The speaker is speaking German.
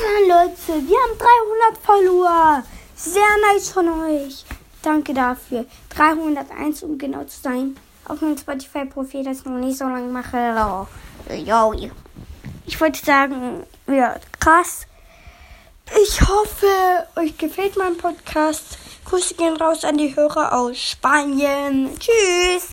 Mann, Leute, wir haben 300 Follower. Sehr nice von euch. Danke dafür. 301, um genau zu sein. Auf meinem Spotify-Profil, das ich noch nicht so lange mache. Yo. Ich wollte sagen, ja, krass. Ich hoffe, euch gefällt mein Podcast. Grüße gehen raus an die Hörer aus Spanien. Tschüss.